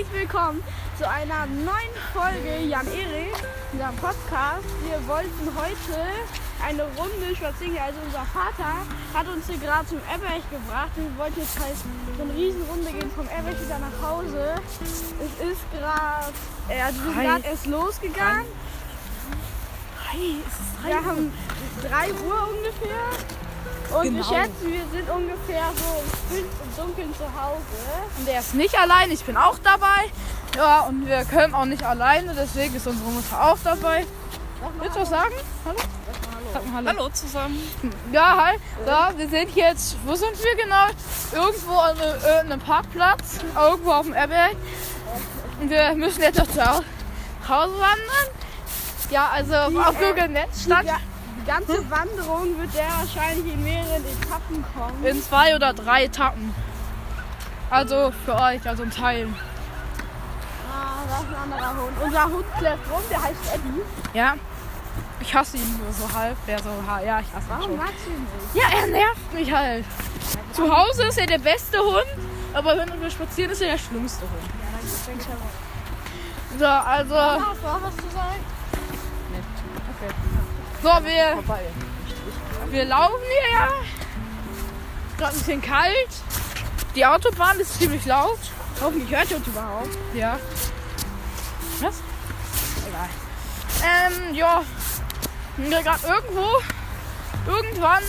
herzlich willkommen zu einer neuen Folge Jan Erik, unserem Podcast. Wir wollten heute eine Runde spazieren. Also unser Vater hat uns hier gerade zum Eberich gebracht. Wir wollten jetzt halt so eine Riesenrunde gehen vom Eberich wieder nach Hause. Es ist gerade, äh, also wir sind gerade erst losgegangen. Hi, es ist Wir haben 3 Uhr ungefähr. Und wir Genau. schätzen, wir sind ungefähr so um 5 im Dunkeln zu Hause. Und er ist nicht allein, ich bin auch dabei. Ja, und wir können auch nicht alleine, deswegen ist unsere Mutter auch dabei. Willst du was sagen? Hallo? Sag mal Hallo. Hallo zusammen. Ja, hi. So, wir sind jetzt, wo sind wir genau? Irgendwo an einem, irgendeinem Parkplatz, irgendwo auf dem Erberg. Und wir müssen jetzt noch zu Hau- Hause wandern. Ja, also auf äh, Google Netz stand die ganze Wanderung wird der wahrscheinlich in mehreren Etappen kommen. in zwei oder drei Etappen. Also für euch, also in Teilen. Ah, das ist ein anderer Hund. Unser Hund klärt rum, der heißt Eddie. Ja. Ich hasse ihn nur so halb. Der so, ja, ich hasse ihn Warum schon. magst du ihn nicht? Ja, er nervt mich halt. Zu Hause ist er der beste Hund, aber wenn wir spazieren, ist er der schlimmste Hund. Ja, dann denke ich aber. So, also. Hast du auch was zu sagen? So, wir, wir laufen hier ja. Gerade ein bisschen kalt. Die Autobahn ist ziemlich laut. Hoffentlich hört ihr uns überhaupt. Ja. Was? Egal. Ähm, ja. Sind wir gerade irgendwo. Irgendwann.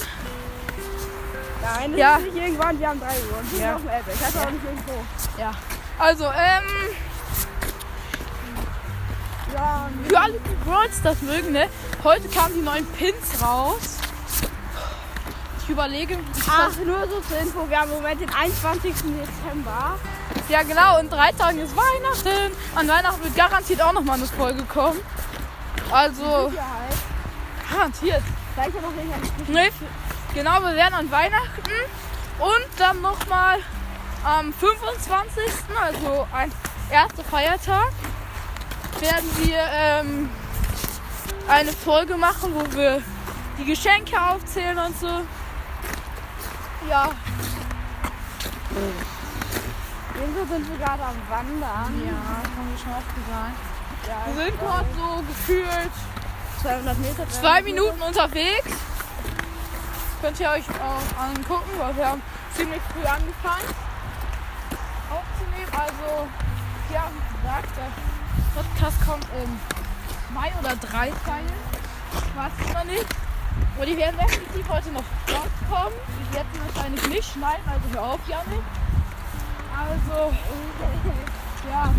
Nein, das Ja. ist nicht irgendwann, wir haben 3 Uhr. Und wir Ja. sind auf dem Apple. Ich weiß auch nicht irgendwo. Ja. Also, ähm. Ja, Für alle, die Worlds das mögen, ne? Heute kamen die neuen Pins raus. Ich überlege. Ach, nur so zur Info, wir haben im Moment den 21. Dezember. Ja, genau, in drei Tagen ist Weihnachten. An Weihnachten wird garantiert auch nochmal eine Folge kommen. Also, Sicherheit. garantiert. Ich ja noch nicht Nee, genau, wir werden an Weihnachten und dann nochmal am 25., also ein erster Feiertag, werden wir ähm, eine Folge machen, wo wir die Geschenke aufzählen und so. Ja, Irgendwo sind wir gerade am Wandern. ja, haben wir schon oft gesagt. Ja, Wir sind gerade so gefühlt 200 Meter. zwei Minuten unterwegs. Könnt ihr euch auch angucken, weil wir haben ziemlich früh angefangen aufzunehmen. Also, ja, wie gesagt, der Podcast kommt im Mai oder drei Teilen. Weiß ich noch nicht. Und die werden definitiv heute noch rauskommen. Die werden wahrscheinlich nicht schneiden, also hör auf, Janik. Also, ja.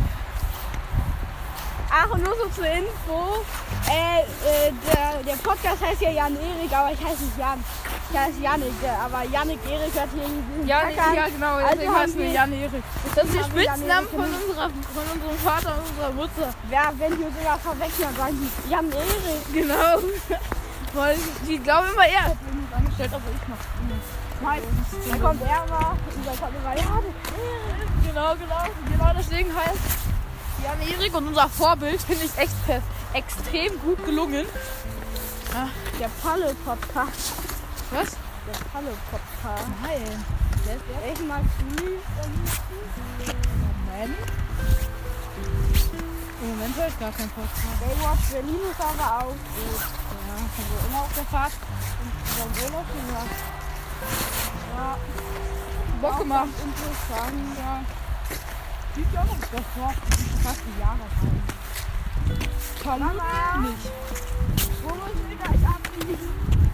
Ach, und nur so zur Info. Äh, äh, der, der Podcast heißt ja Jan Erik, aber ich heiße nicht Jan. Ich heiße Janik, der- aber Janik Erik hat hier diesen Ja, Kackern. ja genau, Also deswegen haben heißen wir wir- Jan Erik. Das ist der haben wir Jan Spitzname Erik von, unserer, von unserem Vater und unserer Mutter. Wer, wenn die uns immer verwechseln, sagen die Jan Erik. Genau. Weil die glauben immer, er hat mich angestellt, aber ich mach meistens. Dann kommt er mal und dann kommt immer Janik Erik. Genau, genau. Genau deswegen heißt Jan Erik und unser Vorbild finde ich echt extrem gut gelungen. Der Palle-Podcast. Was? Der Palle-Podcast. Nein. Ich mag. Moment. Im Moment höre ich gar keinen Podcast. Baywatch Berlin ist aber auch gut. Ja, also immer auf der Fahrt. Beim Urlaub gesagt. Ja, Bock gemacht. interessant. Ja. Sieht ja auch noch das Wort. Fast die Jahre Mama, Nicht. wo müssen wir gleich abbiegen?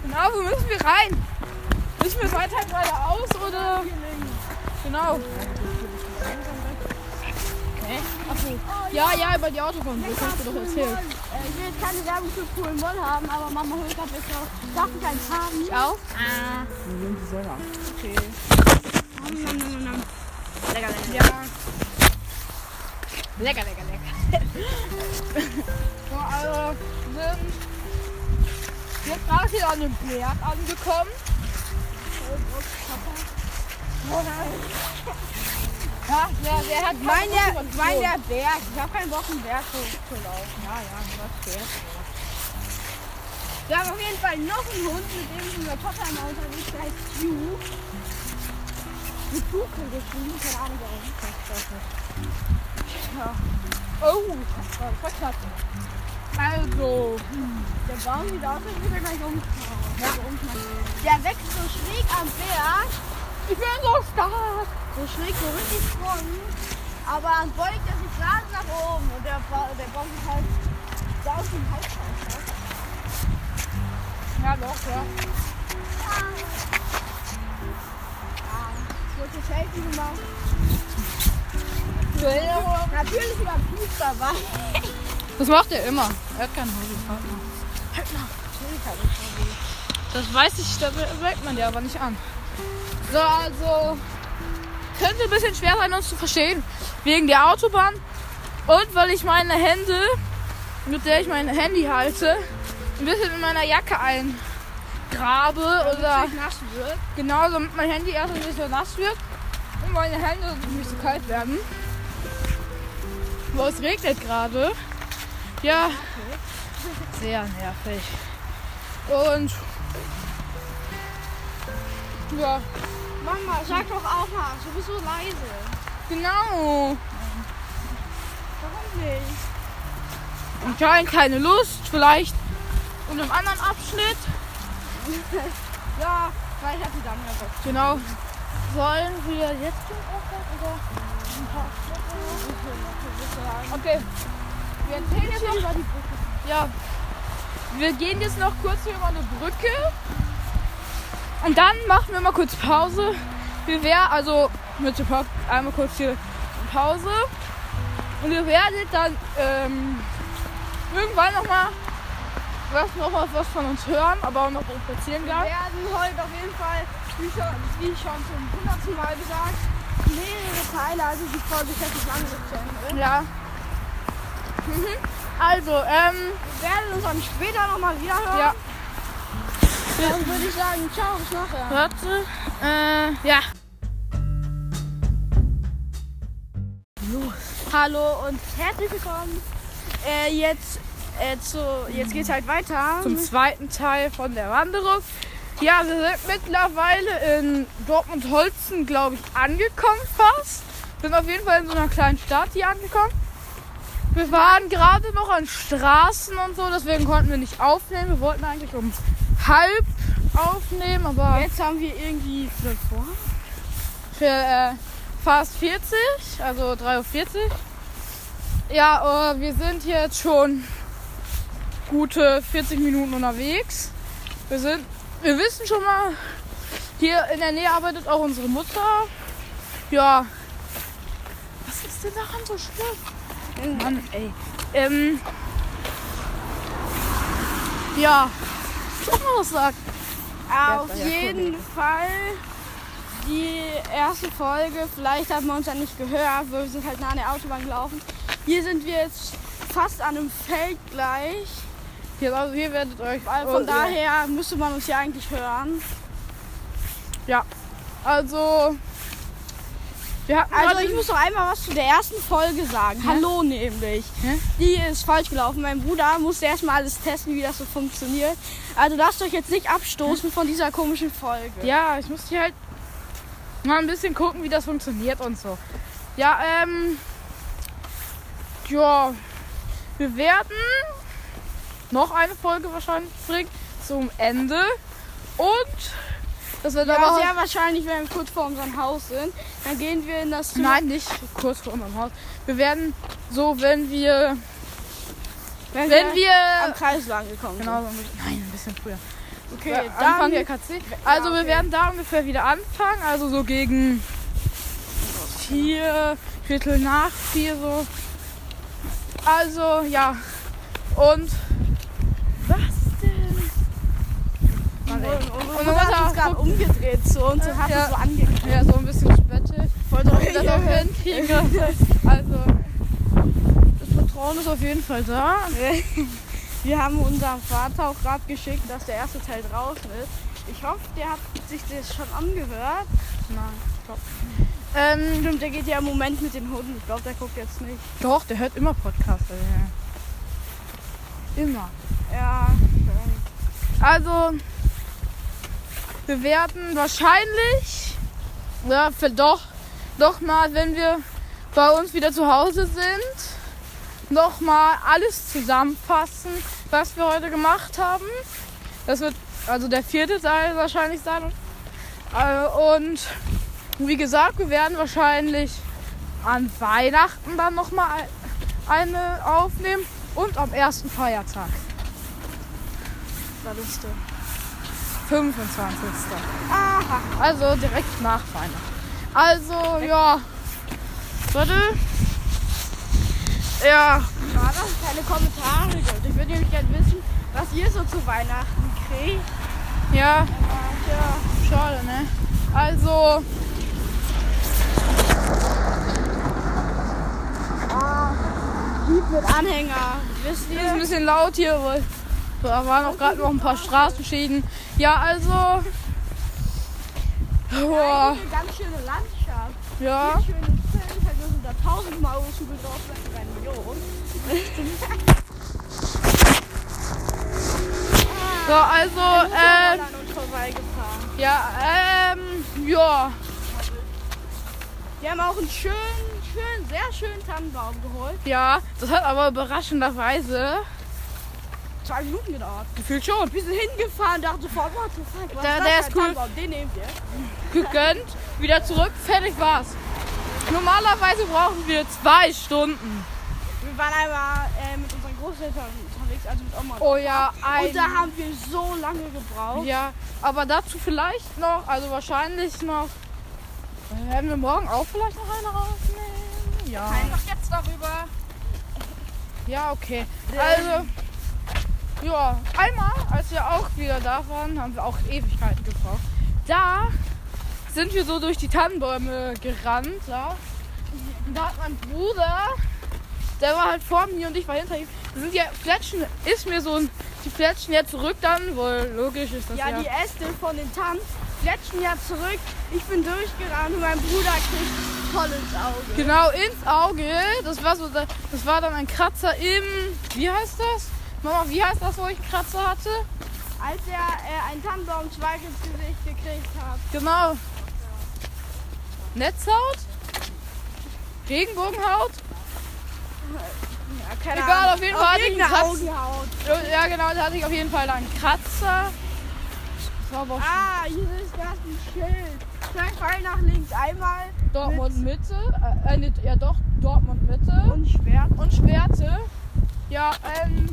Genau, wo müssen wir rein? Müssen wir weiter geradeaus oder? Genau. Okay. Achso. Ja, ja, über die Autobahn. Das hast du doch erzählt. Äh, ich will jetzt keine Werbung für Pool Moll haben, aber Mama holt gerade welche raus. Darf ich eins haben? Ich auch? Ah. Okay. Nom, nom, nom, nom. Lecker, lecker. Ja. Lecker, lecker, lecker. so, also sind jetzt gerade hier an dem Berg angekommen. Ja, der, der hat Mein der, mein der Berg. Ich habe keinen Bock, einen Berg hoch zu laufen. Ja, ja, was fährt. Wir haben auf jeden Fall noch einen Hund, mit dem ist unser Papa immer unterwegs, der heißt Q. Mit Buche geschrieben, keine Ahnung warum. Oh, das war knapp. Also, Der Baum sieht aus, als würde er gleich umfallen. Ja. Der wächst so schräg am Berg, ich bin so stark. so schräg, so richtig front. Aber dann beugt er sich gerade nach oben und der, ba der Baum ist halt da aus dem Hals raus. Ja, doch, ja. Ja, kurze Selfie gemacht. Natürlich war Piep dabei. Das macht er immer. Er hat keinen Hobbypartner. Das weiß ich, da merkt man ja aber nicht an. So, also könnte ein bisschen schwer sein, uns zu verstehen. Wegen der Autobahn und weil ich meine Hände, mit der ich mein Handy halte, ein bisschen in meiner Jacke eingrabe oder Damit es nass wird. genau, damit mein Handy erst ein bisschen nass wird und meine Hände nicht so kalt werden. Wo es regnet gerade. Ja, sehr nervig. Und ja, Mama, sag doch auch mal, du bist so leise. genau. Warum nicht? Anscheinend keine Lust, vielleicht in einem anderen Abschnitt. Ja, vielleicht hat sie dann ja Bock. Genau. Sollen wir jetzt schon aufhören oder ein paar Okay. Wir erzählen jetzt noch. Ja. Wir gehen jetzt noch kurz hier über eine Brücke. Und dann machen wir mal kurz Pause. Wir werden, also mit dem Pod- einmal kurz hier Pause. Und ihr werdet dann ähm, irgendwann nochmal was, noch mal was von uns hören, aber auch noch beim Wir Spaziergang. werden heute auf jeden Fall, wie schon, wie schon zum hundertsten Mal gesagt, mehrere Teile, also die Folge ist jetzt Ende. Ja. Mhm. Also, ähm, Wir werden uns dann später nochmal wieder hören. ja. Dann würde ich sagen, ciao, bis nachher. Warte. Äh, ja. Hallo und herzlich willkommen. Äh, jetzt, äh, zu, jetzt geht's halt weiter. Zum zweiten Teil von der Wanderung. Ja, wir sind mittlerweile in Dortmund-Holzen, glaube ich, angekommen fast. Sind auf jeden Fall in so einer kleinen Stadt hier angekommen. Wir waren gerade noch an Straßen und so, deswegen konnten wir nicht aufnehmen. Wir wollten eigentlich um halb aufnehmen, aber Jetzt haben wir irgendwie fünf vor. für äh, fast 40, also 3.40 Uhr. Ja, äh, wir sind jetzt schon gute 40 Minuten unterwegs. Wir sind, wir wissen schon mal, hier in der Nähe arbeitet auch unsere Mutter. Ja. Was ist denn daran so schlimm? Mann, ey. Ähm. Ja. Was man das sagt. Auf jeden Fall die erste Folge. Vielleicht hat man uns ja nicht gehört, weil wir sind halt nah an der Autobahn gelaufen. Hier sind wir jetzt fast an einem Feld gleich. Hier, also hier werdet euch. Oh, von daher müsste man uns ja eigentlich hören. Ja. Also. Wir hatten Also ich muss noch einmal was zu der ersten Folge sagen. Hallo nämlich. Hä? Die ist falsch gelaufen. Mein Bruder musste erstmal alles testen, wie das so funktioniert. Also lasst euch jetzt nicht abstoßen von dieser komischen Folge. Ja, ich muss hier halt mal ein bisschen gucken, wie das funktioniert und so. Ja, ähm. Ja. Wir werden noch eine Folge wahrscheinlich bringen zum Ende. Und das wird Ja, aber. sehr wahrscheinlich, wenn wir kurz vor unserem Haus sind. Dann gehen wir in das Zimmer. Nein, nicht kurz vor unserem Haus. Wir werden so, wenn wir. wenn, Wenn am wir. Kreis lang gekommen Genau, ein bisschen, nein, ein bisschen früher. sind. Okay, Ja, dann Anfang der KC. Also wir okay. werden da ungefähr wieder anfangen. Also so gegen vier, Viertel nach vier so. Also ja. Und was denn? Mann, ey. Und Und man hat uns auch gerade umgedreht uns und hat Ja. so angeguckt. Ja, so ein bisschen spettig. Wollte ich das auch hinkriege. Also das Vertrauen ist auf jeden Fall da. Wir haben unserem Vater auch gerade geschickt, dass der erste Teil draußen ist. Ich hoffe, der hat sich das schon angehört. Nein, ich glaub. Ähm, Stimmt, der geht ja im Moment mit den Hunden. Ich glaube, der guckt jetzt nicht. doch, der hört immer Podcasts. ey. Immer. Ja, Also, wir werden wahrscheinlich, ja, für doch, doch mal, wenn wir bei uns wieder zu Hause sind, nochmal alles zusammenfassen, was wir heute gemacht haben. Das wird also der vierte Teil wahrscheinlich sein. Äh, Und wie gesagt, wir werden wahrscheinlich an Weihnachten dann nochmal eine aufnehmen und am ersten Feiertag, ist denn? 25. Aha. Also direkt nach Weihnachten. Also, ja. Warte. Ja, Schade, keine Kommentare gibt. Ich würde nämlich gerne wissen, was ihr so zu Weihnachten kriegt. ja, ja. schade, ne? Also, Ah, Jeep mit Anhänger. Wisst ist ein ihr? bisschen laut hier, weil da waren auch gerade noch ein paar Straßenschäden. Ja, also. Boah, Eine ganz schöne Landschaft. ja. Viel schönes Feld. Halt nur so da tausendmal Million. So, also, Ein ähm, Motorroller an uns vorbeigefahren. ja, ähm, ja. Wir haben auch einen schönen, schönen, sehr schönen Tannenbaum geholt. Ja, das hat aber überraschenderweise Zwei Minuten gedauert. gefühlt schon Wir sind hingefahren, dachten sofort, what the fuck, was Der- der ist cool. Tannenbaum? Den nehmt ihr. gegönnt, wieder zurück, fertig war's. Normalerweise brauchen wir zwei Stunden. Wir waren einmal äh, mit unseren Großeltern unterwegs, also mit Oma. Oh ja, ein. Und da haben wir so lange gebraucht. Ja, aber dazu vielleicht noch, also wahrscheinlich noch. äh, Werden wir morgen auch vielleicht noch eine rausnehmen? Ja. Einfach jetzt darüber. Ja, okay. Also, ja, einmal, als wir auch wieder da waren, haben wir auch Ewigkeiten gebraucht. Da sind wir so durch die Tannenbäume gerannt, ja. Und da hat mein Bruder, der war halt vor mir und ich war hinter ihm. Da sind ja Fletschen, ist mir so ein, die Fletschen ja zurück dann, wohl logisch ist das ja. Ja, die Äste von den Tannen fletschen ja zurück. Ich bin durchgerannt und mein Bruder kriegt voll ins Auge. Genau ins Auge. Das war so, das war dann ein Kratzer im, wie heißt das? Mama, wie heißt das, wo ich einen Kratzer hatte? Als er äh, einen Tannenbaumzweig ins Gesicht gekriegt hat. Genau. Netzhaut? Regenbogenhaut? Ja, keine Egal, Ahnung. auf jeden Fall hatte ich einen. Ja, genau, da hatte ich auf jeden Fall einen Kratzer. Das war aber Ah, hier ist gerade ein Schild. Klein Pfeil nach links. Einmal Dortmund Mitte. Äh, äh, ja doch, Dortmund Mitte. und Schwert. Und Schwerte. Ja, ähm.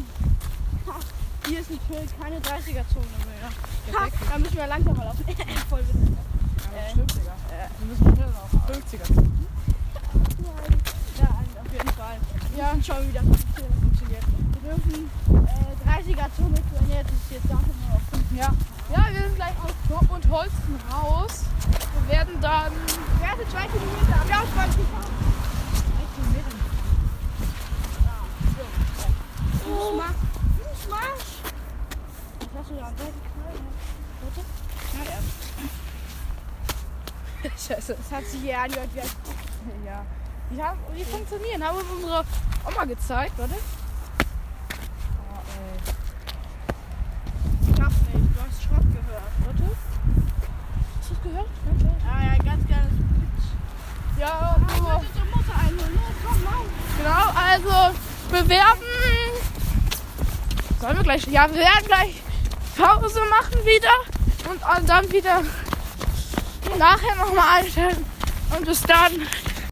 Hier ist ein Schild, keine 30er-Zone mehr. Ha, da müssen wir langsam mal laufen. Voll witzig. Ja, stimmt, Digga. Wir müssen schnell auf 50er. Ja, auf jeden Fall. Wir Ja. schauen, wie das funktioniert. Wir dürfen äh, 30er-Zone führen. Jetzt ist jetzt darf nur noch 5. Ja. Ja, wir sind gleich aus Dortmund Holsten raus. Wir werden dann. Werte zwei Kilometer. Haben wir auch 20 gefahren? Fußmarsch. Fußmarsch. Warte. Ja. Scheiße. Das hat sich hier angehört wie ein Ja. Die, haben, die funktionieren. Haben uns unsere Oma gezeigt, warte. Oh, ey. Schrott nicht. Du hast Schrott gehört. Warte. Hast du es gehört? Ja, Ah ja, ganz kleines Pitch. Ja, Ah, ich so. wollte zur Mutter einholen. Los, komm, lauf. Genau, also bewerben. Sollen wir gleich? Ja, wir werden gleich Pause machen wieder und dann wieder nachher nochmal einstellen. Und bis dann.